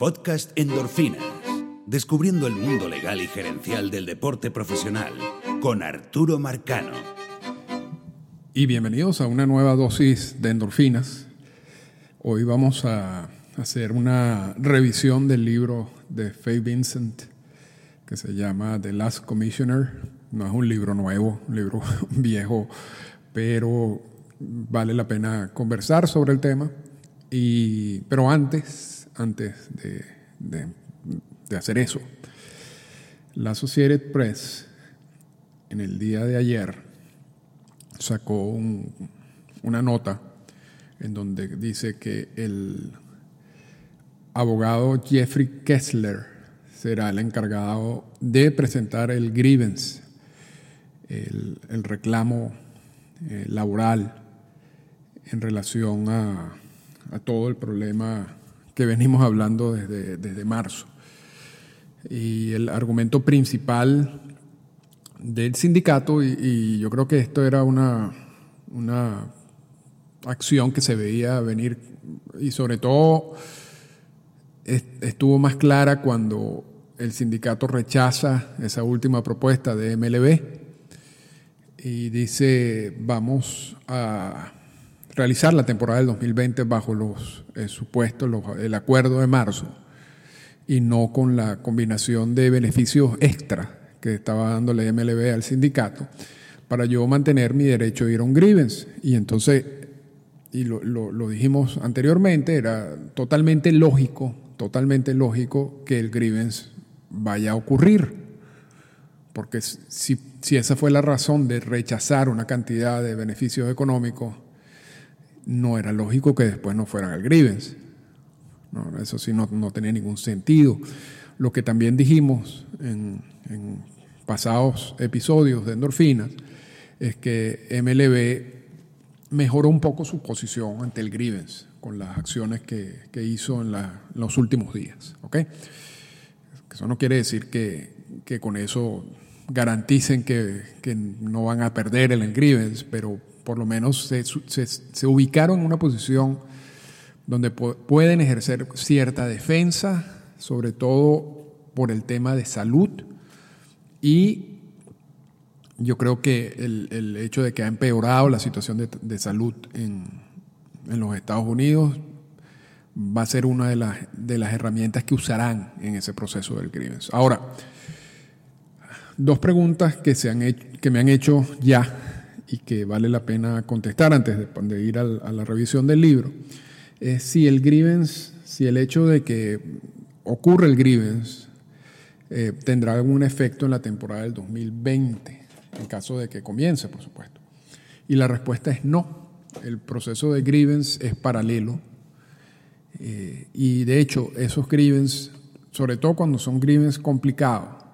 podcast Endorfinas, descubriendo el mundo legal y gerencial del deporte profesional, con Arturo Marcano. Y bienvenidos a una nueva dosis de endorfinas. Hoy vamos a hacer una revisión del libro de Faye Vincent que se llama The Last Commissioner. No es un libro nuevo, un libro viejo, pero vale la pena conversar sobre el tema. Y, pero antes, antes de, de, hacer eso, la Associated Press en el día de ayer sacó una nota en donde dice que el abogado Jeffrey Kessler será el encargado de presentar el grievance, el, reclamo eh, laboral en relación a, todo el problema que venimos hablando desde, desde marzo. Y el argumento principal del sindicato, y, yo creo que esto era una, una acción que se veía venir, y sobre todo estuvo más clara cuando el sindicato rechaza esa última propuesta de MLB y dice vamos a realizar la temporada del 2020 bajo los eh, supuestos, el acuerdo de marzo, y no con la combinación de beneficios extra que estaba dándole MLB al sindicato, para yo mantener mi derecho a ir a un grievance. Y entonces, y lo, lo dijimos anteriormente, era totalmente lógico, totalmente lógico que el grievance vaya a ocurrir. Porque si, si esa fue la razón de rechazar una cantidad de beneficios económicos, no era lógico que después no fueran al grievance. No, eso sí no, tenía ningún sentido. Lo que también dijimos en, pasados episodios de endorfinas es que MLB mejoró un poco su posición ante el grievance con las acciones que, hizo en, los últimos días. ¿okay? Eso no quiere decir que, con eso garanticen que, no van a perder el grievance, pero por lo menos se, ubicaron en una posición donde pueden ejercer cierta defensa, sobre todo por el tema de salud y yo creo que el, hecho de que ha empeorado la situación de, salud en, los Estados Unidos va a ser una de las, herramientas que usarán en ese proceso del grievance. Ahora, dos preguntas que, se han que me han hecho ya y que vale la pena contestar antes de, ir a la revisión del libro, es si el grievance, si el hecho de que ocurre el grievance eh, tendrá algún efecto en la temporada del 2020, en caso de que comience, por supuesto. Y la respuesta es no. El proceso de grievance es paralelo. Eh, y de hecho, esos grievance, sobre todo cuando son grievance complicados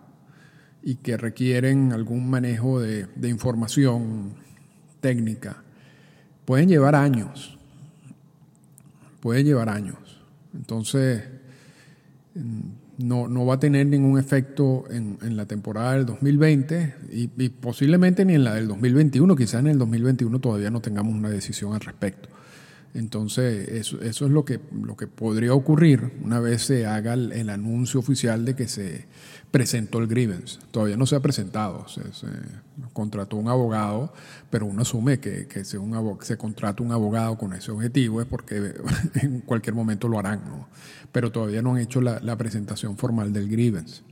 y que requieren algún manejo de, de información técnica, pueden llevar años. Pueden llevar años. Entonces, no, no va a tener ningún efecto en, la temporada del 2020 y, y, posiblemente ni en la del 2021. Quizás en el 2021 todavía no tengamos una decisión al respecto. Entonces, eso, eso es lo que, lo que podría ocurrir una vez se haga el, anuncio oficial de que se presentó el grievance. Todavía no se ha presentado, se, contrató un abogado, pero uno asume que, que un se contrata un abogado con ese objetivo es porque en cualquier momento lo harán, ¿no? pero todavía no han hecho la, la presentación formal del grievance.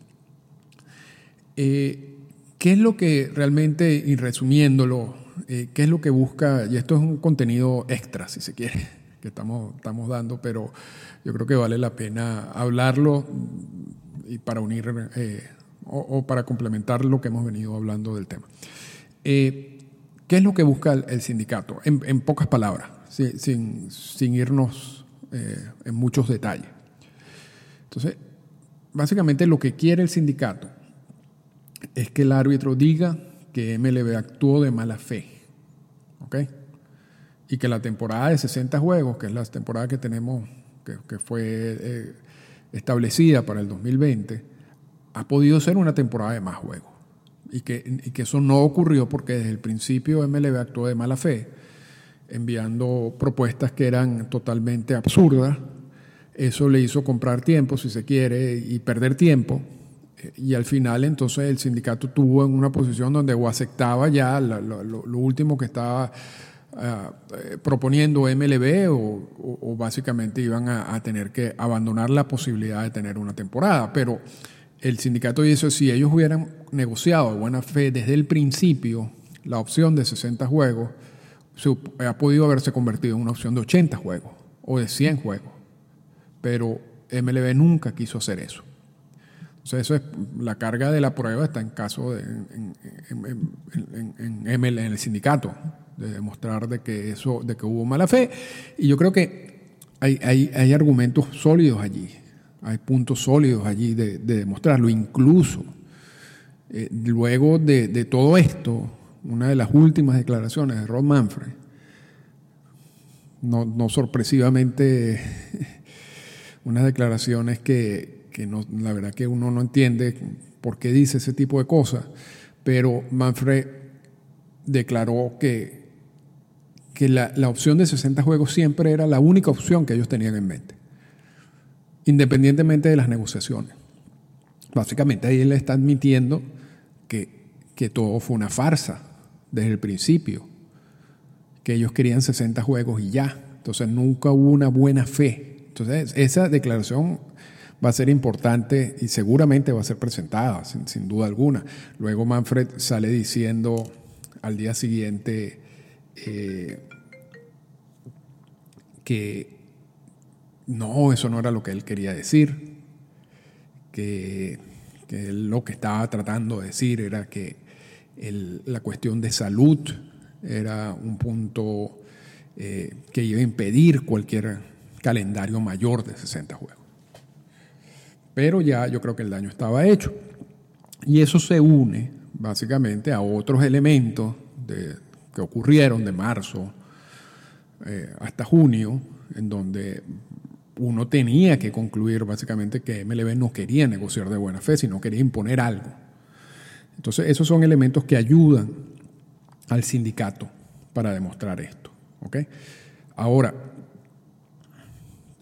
Eh, ¿Qué es lo que realmente, y resumiéndolo, eh, qué es lo que busca, y esto es un contenido extra, si se quiere, que estamos, estamos dando, pero yo creo que vale la pena hablarlo y para unir eh, o, para complementar lo que hemos venido hablando del tema. Eh, ¿Qué es lo que busca el, sindicato? En, pocas palabras, sin, sin, irnos en muchos detalles. Entonces, básicamente lo que quiere el sindicato es que el árbitro diga que MLB actuó de mala fe. ¿Ok? Y que la temporada de 60 juegos, que es la temporada que tenemos, que, fue eh, establecida para el 2020, ha podido ser una temporada de más juegos. Y y que eso no ocurrió porque desde el principio MLB actuó de mala fe, enviando propuestas que eran totalmente absurdas Eso le hizo comprar tiempo, si se quiere, y perder tiempo. Y al final entonces el sindicato tuvo en una posición donde o aceptaba ya lo, último que estaba eh, proponiendo MLB o, básicamente iban a, tener que abandonar la posibilidad de tener una temporada. Pero el sindicato dice, si ellos hubieran negociado de buena fe desde el principio la opción de 60 juegos, se, ha podido haberse convertido en una opción de 80 juegos o de 100 juegos. Pero MLB nunca quiso hacer eso. Entonces, eso es, la carga de la prueba está en caso de, en, en, en, el sindicato, de demostrar de que, eso, de que hubo mala fe. Y yo creo que hay, hay, hay argumentos sólidos allí, hay puntos sólidos allí de, demostrarlo. Incluso, eh, luego de, de todo esto, una de las últimas declaraciones de Rod Manfred, no, no sorpresivamente, unas declaraciones que, que no, la verdad que uno no entiende por qué dice ese tipo de cosas, pero Manfred declaró que, que la, la opción de 60 juegos siempre era la única opción que ellos tenían en mente, independientemente de las negociaciones. Básicamente ahí él está admitiendo que, que todo fue una farsa desde el principio, que ellos querían 60 juegos y ya. Entonces nunca hubo una buena fe. Entonces esa declaración va a ser importante y seguramente va a ser presentada, sin, duda alguna. Luego Manfred sale diciendo al día siguiente eh, que no, eso no era lo que él quería decir, que, lo que estaba tratando de decir era que la cuestión de salud era un punto eh, que iba a impedir cualquier calendario mayor de 60 juegos. Pero ya yo creo que el daño estaba hecho. Y eso se une básicamente a otros elementos que ocurrieron de marzo eh, hasta junio, en donde uno tenía que concluir básicamente que MLB no quería negociar de buena fe, sino quería imponer algo. Entonces, esos son elementos que ayudan al sindicato para demostrar esto. Ahora,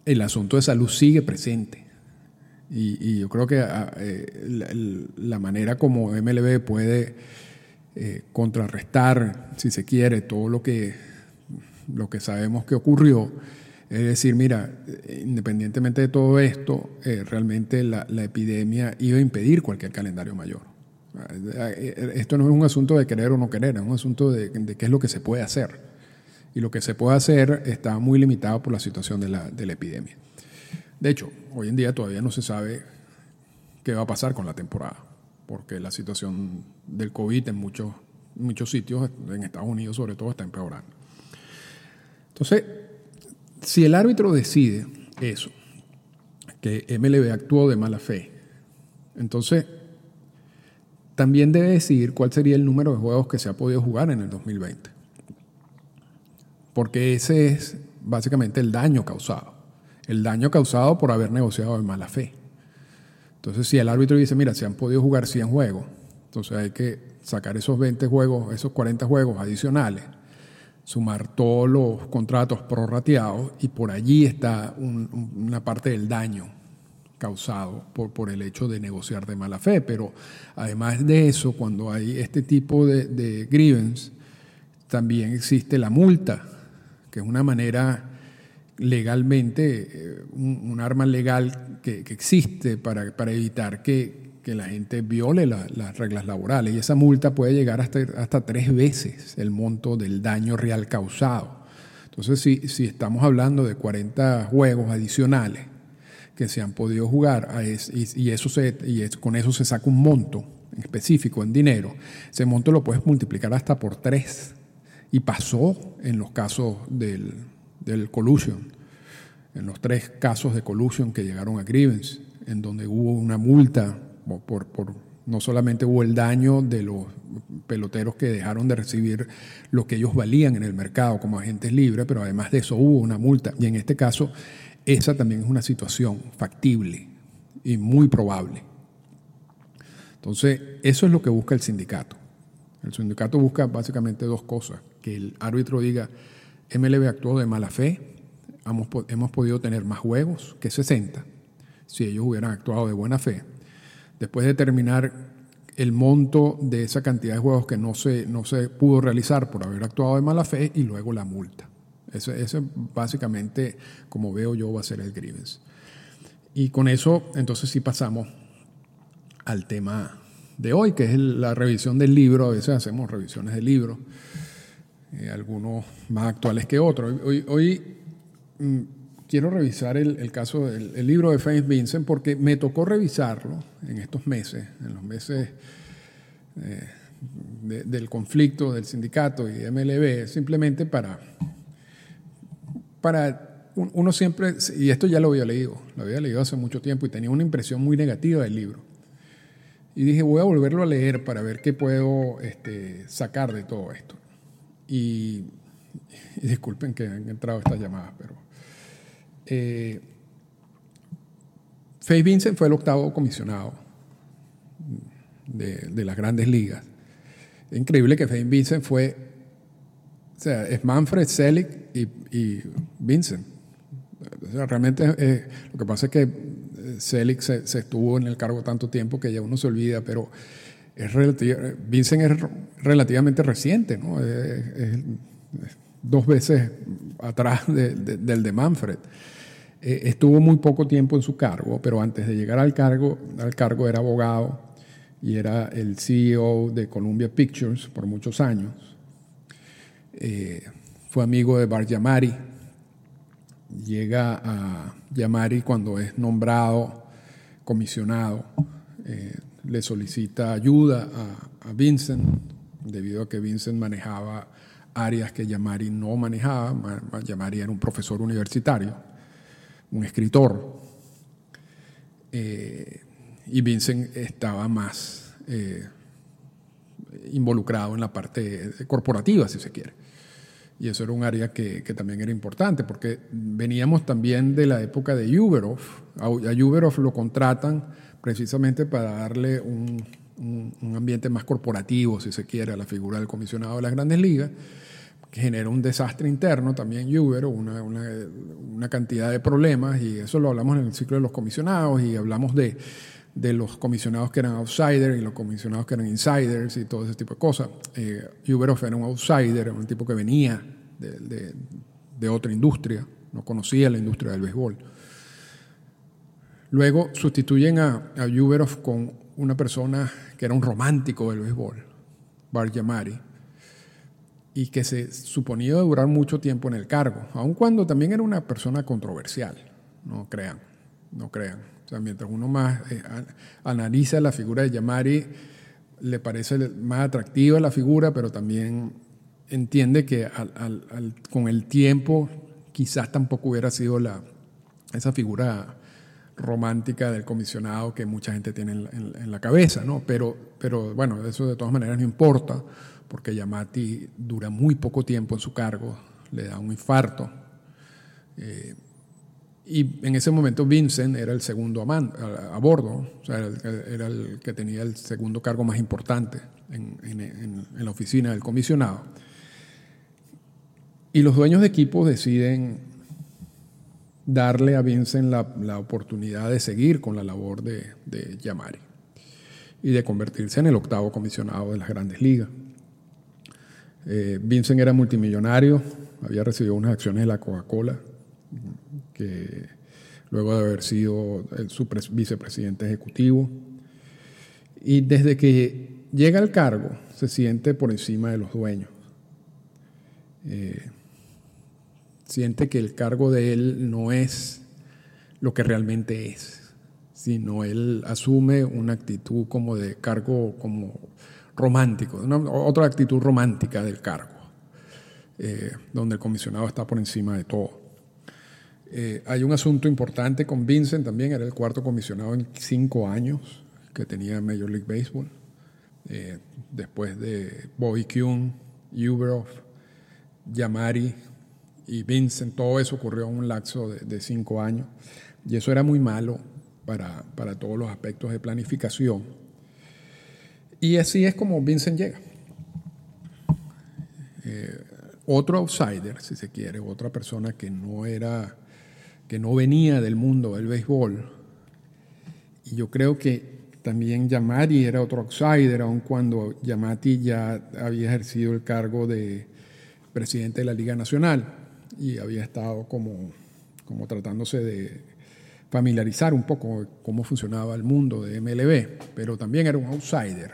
el asunto de salud sigue presente. Y, yo creo que ah, eh, la, manera como MLB puede eh, contrarrestar, si se quiere, todo lo que, lo que sabemos que ocurrió, es decir, mira, independientemente de todo esto, eh, realmente la, epidemia iba a impedir cualquier calendario mayor. Esto no es un asunto de querer o no querer, es un asunto de, de qué es lo que se puede hacer. Y lo que se puede hacer está muy limitado por la situación de la, de la epidemia. De hecho, hoy en día todavía no se sabe qué va a pasar con la temporada, porque la situación del COVID en muchos, muchos sitios, en Estados Unidos sobre todo, está empeorando. Entonces, si el árbitro decide eso, que MLB actuó de mala fe, entonces también debe decidir cuál sería el número de juegos que se ha podido jugar en el 2020. Porque ese es básicamente el daño causado el daño causado por haber negociado de mala fe. Entonces, si el árbitro dice, mira, se han podido jugar 100 juegos, entonces hay que sacar esos 20 juegos, esos 40 juegos adicionales, sumar todos los contratos prorrateados y por allí está una parte del daño causado por, el hecho de negociar de mala fe. Pero además de eso, cuando hay este tipo de, de grievance, también existe la multa, que es una manera legalmente, eh, un, arma legal que, existe para, para evitar que, la gente viole las reglas laborales. Y esa multa puede llegar hasta, hasta tres veces el monto del daño real causado. Entonces, si, si estamos hablando de 40 juegos adicionales que se han podido jugar y, eso con eso se saca un monto específico en dinero, ese monto lo puedes multiplicar hasta por tres. Y pasó en los casos del, del collusion, en los tres casos de collusion que llegaron a Grievance, en donde hubo una multa por, por, no solamente hubo el daño de los peloteros que dejaron de recibir lo que ellos valían en el mercado como agentes libres, pero además de eso hubo una multa. Y en este caso, esa también es una situación factible y muy probable. Entonces, eso es lo que busca el sindicato. El sindicato busca básicamente dos cosas. Que el árbitro diga, MLB actuó de mala fe, hemos, hemos podido tener más juegos que 60 si ellos hubieran actuado de buena fe. Después de terminar el monto de esa cantidad de juegos que no se, no se pudo realizar por haber actuado de mala fe y luego la multa. Ese, ese básicamente, como veo yo, va a ser el grievance. Y con eso, entonces sí pasamos al tema de hoy, que es la revisión del libro. A veces hacemos revisiones del libro, eh, algunos más actuales que otros. Hoy, mm, quiero revisar el, caso del libro de Faith Vincent porque me tocó revisarlo en estos meses, en los meses eh, del conflicto del sindicato y MLB, simplemente para, para uno siempre, y esto ya lo había leído, lo había leído hace mucho tiempo y tenía una impresión muy negativa del libro. Y dije, voy a volverlo a leer para ver qué puedo este, sacar de todo esto. Y, disculpen que han entrado estas llamadas, pero eh, Faye Vincent fue el octavo comisionado de, las grandes ligas. Es increíble que Faye Vincent fue, o sea, es Manfred Selig y, Vincent. realmente lo que pasa es que eh, Selig se, estuvo en el cargo tanto tiempo que ya uno se olvida, pero es Vincent es relativamente reciente, ¿no? Es, dos veces atrás del de Manfred. Eh, estuvo muy poco tiempo en su cargo, pero antes de llegar al cargo, al cargo era abogado y era el CEO de Columbia Pictures por muchos años. Eh, fue amigo de Bart Yamari. Llega a Yamari cuando es nombrado comisionado. Eh, le solicita ayuda a, a, Vincent, debido a que Vincent manejaba áreas que Yamari no manejaba. Yamari era un profesor universitario un escritor. Eh, y Vincent estaba más eh, involucrado en la parte corporativa, si se quiere. Y eso era un área que, también era importante, porque veníamos también de la época de Uberov. A, Uberov lo contratan precisamente para darle un, un ambiente más corporativo, si se quiere, a la figura del comisionado de las grandes ligas que genera un desastre interno también Uber, una, una, cantidad de problemas, y eso lo hablamos en el ciclo de los comisionados, y hablamos de, de los comisionados que eran outsiders y los comisionados que eran insiders y todo ese tipo de cosas. Eh, Uber era un outsider, un tipo que venía de, de, otra industria, no conocía la industria del béisbol. Luego sustituyen a, a con una persona que era un romántico del béisbol, Bart Yamari y que se suponía durar mucho tiempo en el cargo, aun cuando también era una persona controversial, no crean, no crean. O sea, mientras uno más eh, analiza la figura de Yamari, le parece más atractiva la figura, pero también entiende que con el tiempo quizás tampoco hubiera sido la, esa figura romántica del comisionado que mucha gente tiene en, la cabeza, ¿no? Pero, pero bueno, eso de todas maneras no importa porque Yamati dura muy poco tiempo en su cargo, le da un infarto. Eh, y en ese momento Vincent era el segundo a, bordo, o sea, era el, que tenía el segundo cargo más importante en, la oficina del comisionado. Y los dueños de equipo deciden darle a Vincent la, oportunidad de seguir con la labor de, de Yamari y de convertirse en el octavo comisionado de las grandes ligas. Eh, Vincent era multimillonario, había recibido unas acciones de la Coca-Cola, que luego de haber sido su vicepresidente ejecutivo. Y desde que llega al cargo, se siente por encima de los dueños. Eh, siente que el cargo de él no es lo que realmente es, sino él asume una actitud como de cargo, como romántico, otra actitud romántica del cargo, eh, donde el comisionado está por encima de todo. Eh, hay un asunto importante con Vincent también, era el cuarto comisionado en cinco años que tenía Major League Baseball, eh, después de Bobby Kuhn, Uberov, Yamari y Vincent, todo eso ocurrió en un lapso de, cinco años, y eso era muy malo para, para todos los aspectos de planificación y así es como Vincent llega. Eh, otro outsider, si se quiere, otra persona que no era, que no venía del mundo del béisbol. Y yo creo que también Yamati era otro outsider, aun cuando Yamati ya había ejercido el cargo de presidente de la Liga Nacional y había estado como, como tratándose de familiarizar un poco cómo funcionaba el mundo de MLB, pero también era un outsider.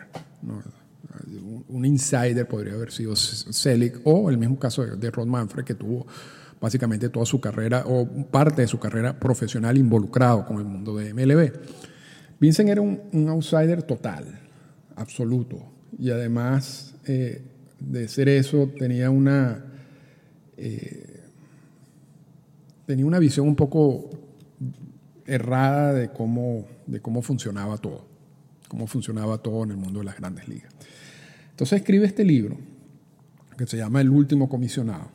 Un insider podría haber sido Selig o el mismo caso de Rod Manfred, que tuvo básicamente toda su carrera o parte de su carrera profesional involucrado con el mundo de MLB. Vincent era un, outsider total, absoluto, y además eh, de ser eso tenía una, eh, tenía una visión un poco errada de cómo, de cómo funcionaba todo, cómo funcionaba todo en el mundo de las grandes ligas. Entonces escribe este libro que se llama El último comisionado,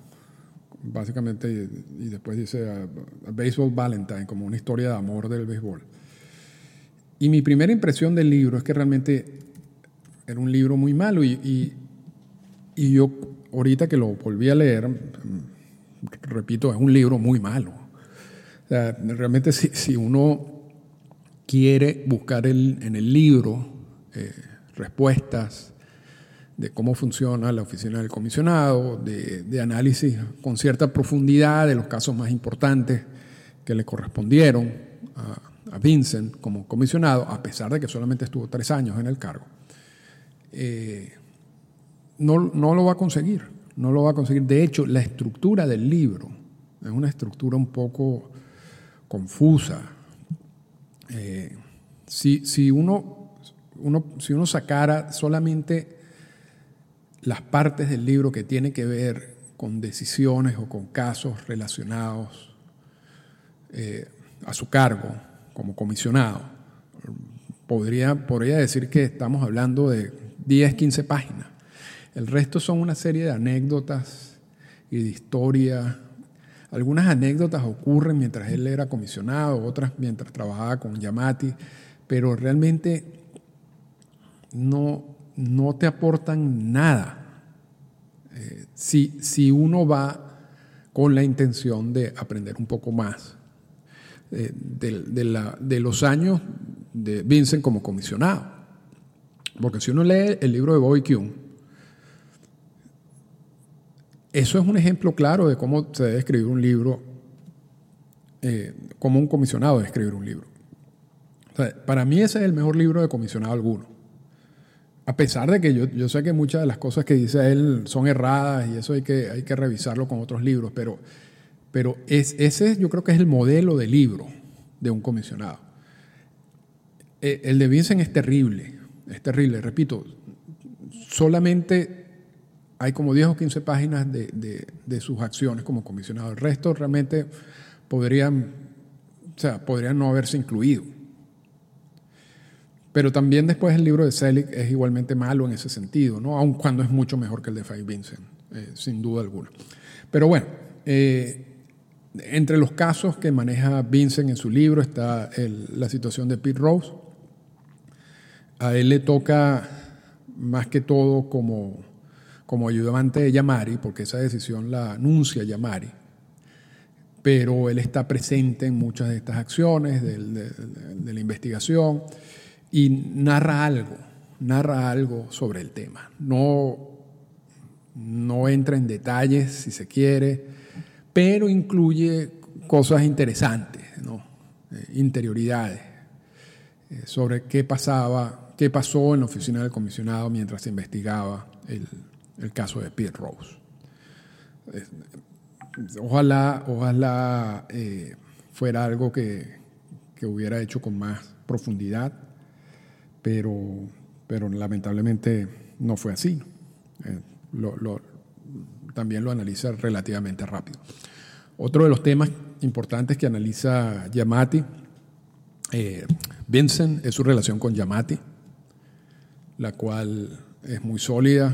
básicamente, y después dice a, Baseball Valentine, como una historia de amor del béisbol. Y mi primera impresión del libro es que realmente era un libro muy malo y, y yo ahorita que lo volví a leer, repito, es un libro muy malo. Realmente si, uno quiere buscar en el libro eh, respuestas de cómo funciona la oficina del comisionado, de, análisis con cierta profundidad de los casos más importantes que le correspondieron a, Vincent como comisionado, a pesar de que solamente estuvo tres años en el cargo, eh, no, no lo va a conseguir, no lo va a conseguir. De hecho, la estructura del libro es una estructura un poco confusa. Eh, si, uno, uno, si uno sacara solamente las partes del libro que tiene que ver con decisiones o con casos relacionados eh, a su cargo como comisionado, podría, podría decir que estamos hablando de 10, 15 páginas. El resto son una serie de anécdotas y de historias algunas anécdotas ocurren mientras él era comisionado, otras mientras trabajaba con Yamati, pero realmente no, no te aportan nada eh, si, si uno va con la intención de aprender un poco más eh, de, la, de, los años de Vincent como comisionado. Porque si uno lee el libro de Bobby Kuhn, eso es un ejemplo claro de cómo se debe escribir un libro, eh, cómo un comisionado debe escribir un libro. para mí ese es el mejor libro de comisionado alguno. A pesar de que yo, sé que muchas de las cosas que dice él son erradas y eso hay que, hay que revisarlo con otros libros, pero, pero es, ese yo creo que es el modelo de libro de un comisionado. Eh, el de Vincent es terrible, es terrible, repito, solamente hay como 10 o 15 páginas de, sus acciones como comisionado. El resto realmente podrían, o sea, podrían no haberse incluido. Pero también después el libro de Selig es igualmente malo en ese sentido, ¿no? aun cuando es mucho mejor que el de Faye Vincent, eh, sin duda alguna. Pero bueno, eh, entre los casos que maneja Vincent en su libro está la situación de Pete Rose. A él le toca más que todo como como ayudante de Yamari, porque esa decisión la anuncia Yamari, pero él está presente en muchas de estas acciones de, la investigación y narra algo, narra algo sobre el tema. No, no entra en detalles, si se quiere, pero incluye cosas interesantes, eh, interioridades, eh, sobre qué pasaba, qué pasó en la oficina del comisionado mientras se investigaba el, el caso de Pete Rose. Ojalá, ojalá eh, fuera algo que, hubiera hecho con más profundidad, pero, pero lamentablemente no fue así. Eh, también lo analiza relativamente rápido. Otro de los temas importantes que analiza Yamati, eh, Vincent, es su relación con Yamati, la cual es muy sólida,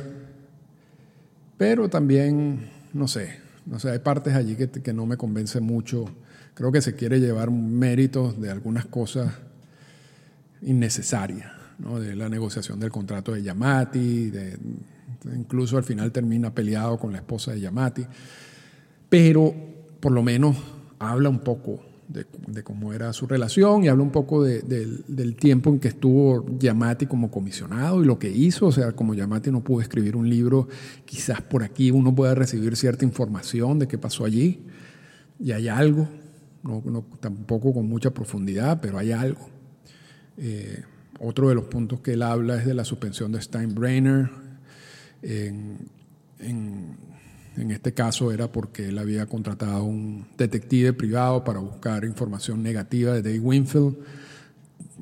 pero también, no sé, no sé, hay partes allí que, que no me convencen mucho. Creo que se quiere llevar méritos de algunas cosas innecesarias, ¿no? de la negociación del contrato de Yamati, de Incluso al final termina peleado con la esposa de Yamati. Pero por lo menos habla un poco de, cómo era su relación y habla un poco del tiempo en que estuvo Yamati como comisionado y lo que hizo. O sea, como Yamati no pudo escribir un libro, quizás por aquí uno pueda recibir cierta información de qué pasó allí. Y hay algo, no, tampoco con mucha profundidad, pero hay algo. Eh, otro de los puntos que él habla es de la suspensión de Steinbrenner. En, en, en este caso era porque él había contratado a un detective privado para buscar información negativa de Dave Winfield,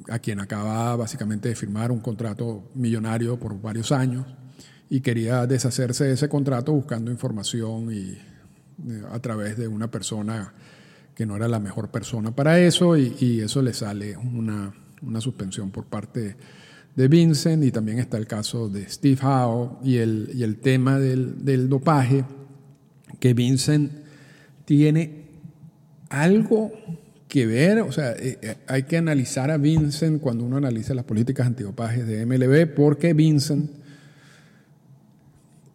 a quien acaba básicamente de firmar un contrato millonario por varios años y quería deshacerse de ese contrato buscando información y eh, a través de una persona que no era la mejor persona para eso y, eso le sale una, suspensión por parte de Vincent y también está el caso de Steve Howe y el, y el tema del, del dopaje que Vincent tiene algo que ver, o sea, eh, eh, hay que analizar a Vincent cuando uno analiza las políticas antidopajes de MLB, porque Vincent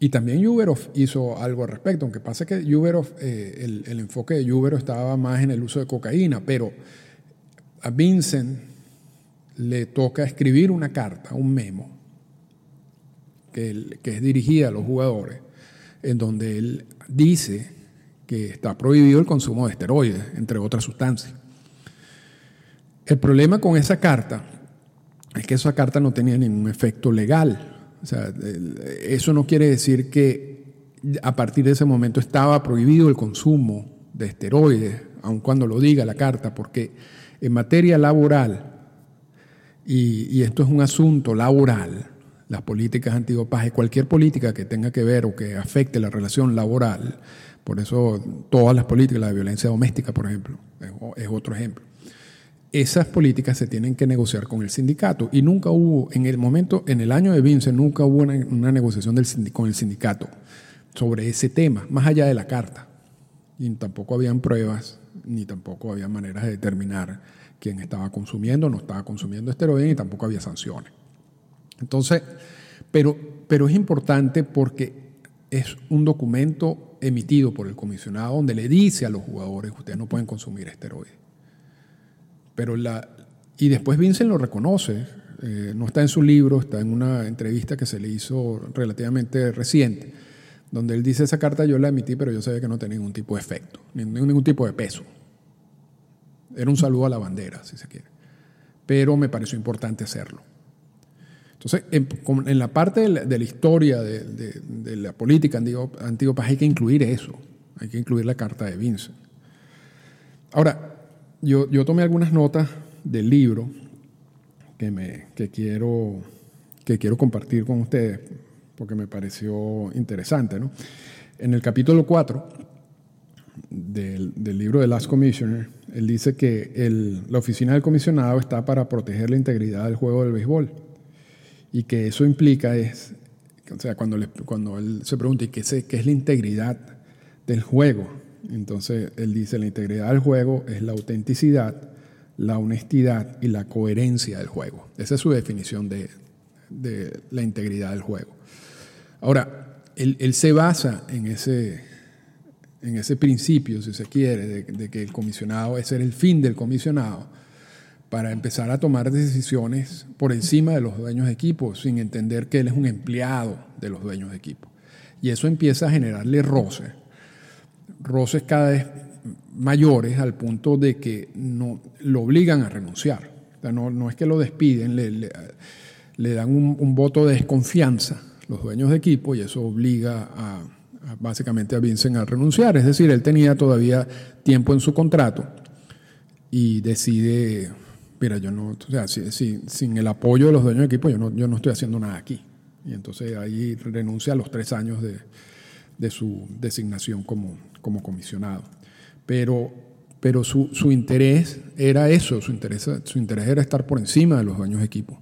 y también Juberov hizo algo al respecto, aunque pasa que Juberov, eh, el, enfoque de Juberov estaba más en el uso de cocaína, pero a Vincent le toca escribir una carta, un memo, que, que es dirigida a los jugadores, en donde él dice que está prohibido el consumo de esteroides, entre otras sustancias. El problema con esa carta es que esa carta no tenía ningún efecto legal. O sea, eso no quiere decir que a partir de ese momento estaba prohibido el consumo de esteroides, aun cuando lo diga la carta, porque en materia laboral, y, y esto es un asunto laboral, las políticas antidopaje, cualquier política que tenga que ver o que afecte la relación laboral, por eso todas las políticas, la violencia doméstica, por ejemplo, es otro ejemplo. Esas políticas se tienen que negociar con el sindicato y nunca hubo, en el momento, en el año de Vince, nunca hubo una, negociación del, con el sindicato sobre ese tema, más allá de la carta. Y tampoco habían pruebas, ni tampoco había maneras de determinar quién estaba consumiendo no estaba consumiendo esteroides, y tampoco había sanciones. Entonces, pero, pero es importante porque es un documento emitido por el comisionado donde le dice a los jugadores, ustedes no pueden consumir esteroides. Pero la, y después Vincent lo reconoce, eh, no está en su libro, está en una entrevista que se le hizo relativamente reciente, donde él dice esa carta yo la emití, pero yo sabía que no tenía ningún tipo de efecto, ningún, ningún tipo de peso. Era un saludo a la bandera, si se quiere. Pero me pareció importante hacerlo. Entonces, en, la parte de la, historia de, la política antigua hay que incluir eso, hay que incluir la carta de Vincent. Ahora, yo, yo tomé algunas notas del libro que, me, que, quiero, que quiero compartir con ustedes porque me pareció interesante. ¿no? En el capítulo 4 del, del, libro de Last Commissioner, él dice que el, la oficina del comisionado está para proteger la integridad del juego del béisbol y que eso implica es, o sea, cuando, cuando él se pregunta, ¿y qué, qué es la integridad del juego? Entonces él dice, la integridad del juego es la autenticidad, la honestidad y la coherencia del juego. Esa es su definición de, de la integridad del juego. Ahora, él, él, se basa en ese, en ese principio, si se quiere, de, de que el comisionado, ese era el fin del comisionado, para empezar a tomar decisiones por encima de los dueños de equipo, sin entender que él es un empleado de los dueños de equipo. Y eso empieza a generarle roces, roces cada vez mayores al punto de que no, lo obligan a renunciar. no, no, es que lo despiden, le, dan un, voto de desconfianza los dueños de equipo y eso obliga a, básicamente a Vincent a renunciar. Es decir, él tenía todavía tiempo en su contrato y decide mira, yo no, o sea, sin el apoyo de los dueños de equipo, yo no, yo no estoy haciendo nada aquí. Y entonces ahí renuncia a los tres años de, su designación como, comisionado. Pero, su, interés era eso, su interés, su interés era estar por encima de los dueños de equipo.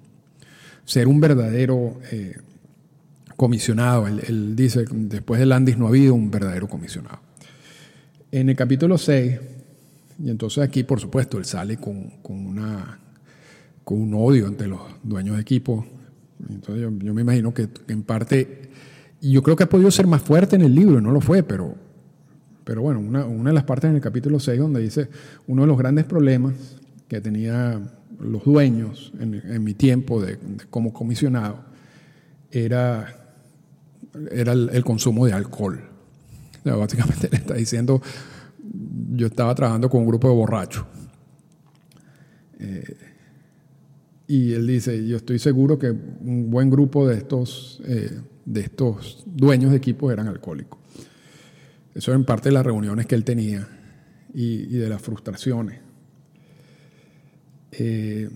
Ser un verdadero eh, comisionado. Él, él, dice, después de Landis no ha habido un verdadero comisionado. En el capítulo 6 y entonces aquí, por supuesto, él sale con, una, un odio entre los dueños de equipo. Entonces yo, me imagino que, en parte y yo creo que ha podido ser más fuerte en el libro, no lo fue, pero, pero bueno, una, una de las partes en el capítulo 6 donde dice, uno de los grandes problemas que tenía los dueños en, mi tiempo de, como comisionado era, era el, consumo de alcohol. básicamente le está diciendo, yo estaba trabajando con un grupo de borrachos. Eh, y él dice, yo estoy seguro que un buen grupo de estos, eh, de estos dueños de equipos eran alcohólicos. Eso en parte de las reuniones que él tenía y, de las frustraciones. Eh,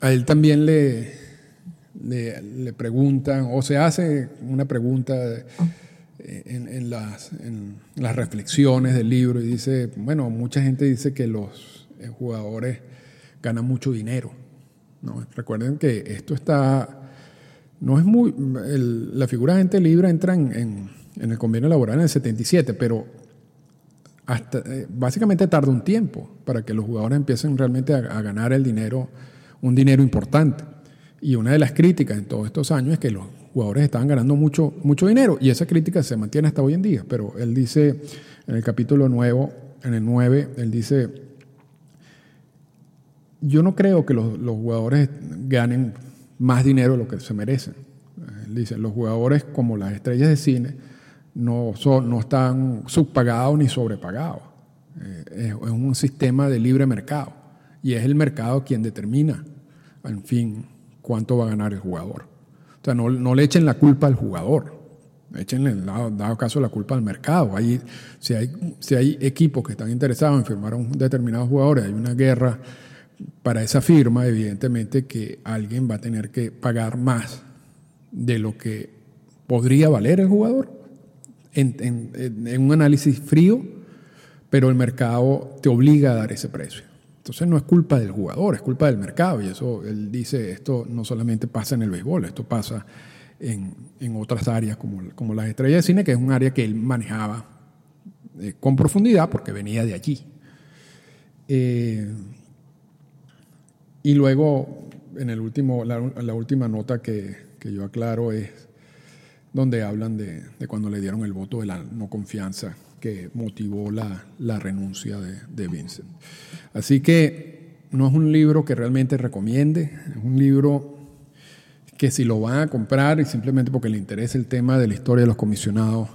a él también le, le, preguntan, o se hace una pregunta en, las, en, las, reflexiones del libro y dice, bueno, mucha gente dice que los jugadores ganan mucho dinero Recuerden que esto está, no es muy, la figura de gente libre entra en, el convenio laboral en el 77, pero hasta, eh, básicamente tarda un tiempo para que los jugadores empiecen realmente a, ganar el dinero, un dinero importante. Y una de las críticas en todos estos años es que los jugadores estaban ganando mucho, mucho dinero y esa crítica se mantiene hasta hoy en día. Pero él dice en el capítulo nuevo, en el 9, él dice, yo no creo que los, jugadores ganen más dinero de lo que se merecen. Dicen, los jugadores como las estrellas de cine no, son, no están subpagados ni sobrepagados. Eh, es, un sistema de libre mercado y es el mercado quien determina, en fin, cuánto va a ganar el jugador. O sea, no, no le echen la culpa al jugador, Echenle, dado, caso, la culpa al mercado. Si, hay, si hay equipos que están interesados en firmar a un determinado jugador, hay una guerra para esa firma, evidentemente que alguien va a tener que pagar más de lo que podría valer el jugador en, un análisis frío, pero el mercado te obliga a dar ese precio. Entonces no es culpa del jugador, es culpa del mercado. Y eso, él dice, esto no solamente pasa en el béisbol, esto pasa en, otras áreas como, como las estrellas de cine, que es un área que él manejaba eh, con profundidad porque venía de allí. Eh, y luego, en el último, la, última nota que, yo aclaro es donde hablan de, cuando le dieron el voto de la no confianza que motivó la, renuncia de, Vincent. Así que no es un libro que realmente recomiende, es un libro que si lo van a comprar y simplemente porque le interesa el tema de la historia de los comisionados,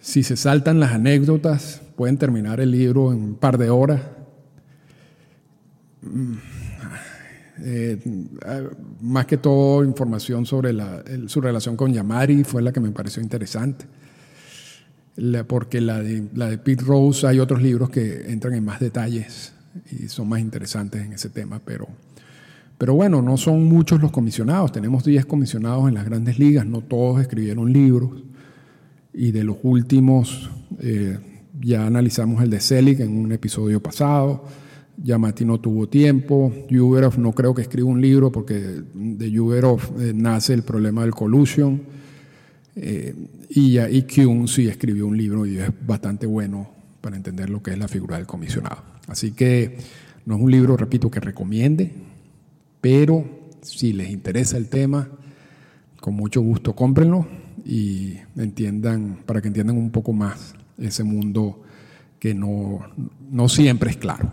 si se saltan las anécdotas, pueden terminar el libro en un par de horas Mm, eh, más que todo información sobre su relación con Yamari fue la que me pareció interesante. Porque la de, la de Pete Rose hay otros libros que entran en más detalles y son más interesantes en ese tema, pero, pero bueno, no son muchos los comisionados. Tenemos 10 comisionados en las grandes ligas, no todos escribieron libros. Y de los últimos, eh, ya analizamos el de Selig en un episodio pasado. Yamati no tuvo tiempo. Yuberov no creo que escriba un libro porque de Yuberov eh, nace el problema del collusion. Eh, y, ya, y Kuhn sí escribió un libro y es bastante bueno para entender lo que es la figura del comisionado. Así que no es un libro, repito, que recomiende, pero si les interesa el tema, con mucho gusto cómprenlo y entiendan, para que entiendan un poco más ese mundo que no, no siempre es claro.